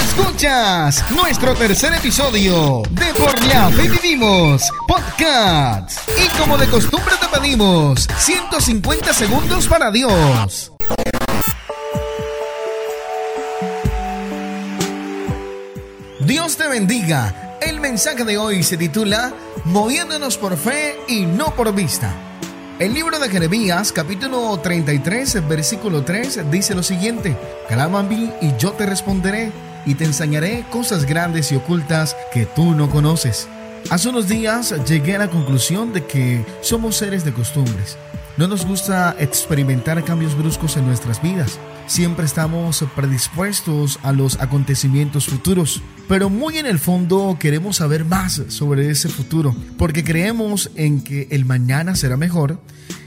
Escuchas nuestro tercer episodio de Por la Fe Vivimos Podcast. Y como de costumbre te pedimos 150 segundos para Dios. Dios te bendiga. El mensaje de hoy se titula Moviéndonos por fe y no por vista. El libro de Jeremías, capítulo 33, versículo 3, dice lo siguiente: Clama a mí y yo te responderé, y te enseñaré cosas grandes y ocultas que tú no conoces. Hace unos días llegué a la conclusión de que somos seres de costumbres. No nos gusta experimentar cambios bruscos en nuestras vidas. Siempre estamos predispuestos a los acontecimientos futuros, pero muy en el fondo queremos saber más sobre ese futuro, porque creemos en que el mañana será mejor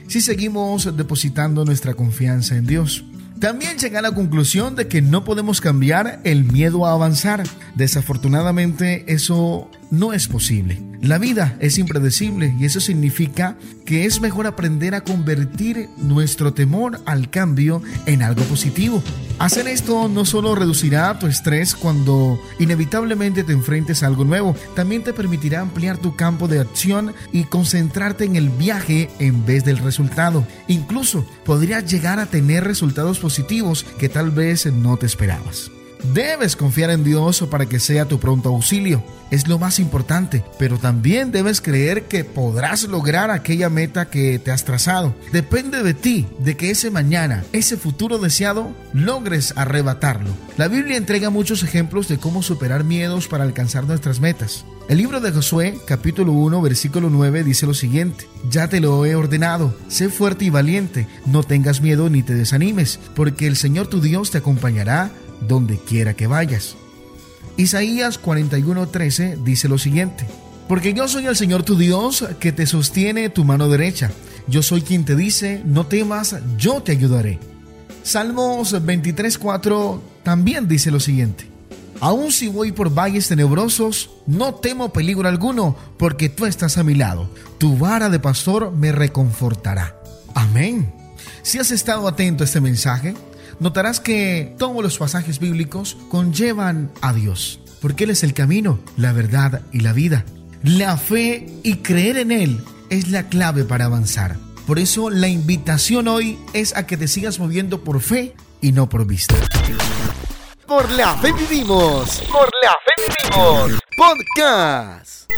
si seguimos depositando nuestra confianza en Dios. También llega a la conclusión de que no podemos cambiar el miedo a avanzar. Desafortunadamente eso no es posible. La vida es impredecible y eso significa que es mejor aprender a convertir nuestro temor al cambio en algo positivo. Hacer esto no solo reducirá tu estrés cuando inevitablemente te enfrentes a algo nuevo, también te permitirá ampliar tu campo de acción y concentrarte en el viaje en vez del resultado. Incluso podrías llegar a tener resultados positivos que tal vez no te esperabas. Debes confiar en Dios para que sea tu pronto auxilio. Es lo más importante, pero también debes creer que podrás lograr aquella meta que te has trazado. Depende de ti, de que ese mañana, ese futuro deseado, logres arrebatarlo. La Biblia entrega muchos ejemplos de cómo superar miedos para alcanzar nuestras metas. El libro de Josué, capítulo 1, versículo 9, dice lo siguiente, Ya te lo he ordenado, sé fuerte y valiente, no tengas miedo ni te desanimes, porque el Señor tu Dios te acompañará donde quiera que vayas. Isaías 41:13 dice lo siguiente, porque yo soy el Señor tu Dios que te sostiene tu mano derecha. Yo soy quien te dice, no temas, yo te ayudaré. Salmos 23:4 también dice lo siguiente, aun si voy por valles tenebrosos, no temo peligro alguno, porque tú estás a mi lado. Tu vara de pastor me reconfortará. Amén. Si has estado atento a este mensaje, notarás que todos los pasajes bíblicos conllevan a Dios, porque Él es el camino, la verdad y la vida. La fe y creer en Él es la clave para avanzar. Por eso la invitación hoy es a que te sigas moviendo por fe y no por vista. Por la fe vivimos. Por la fe vivimos. Podcast.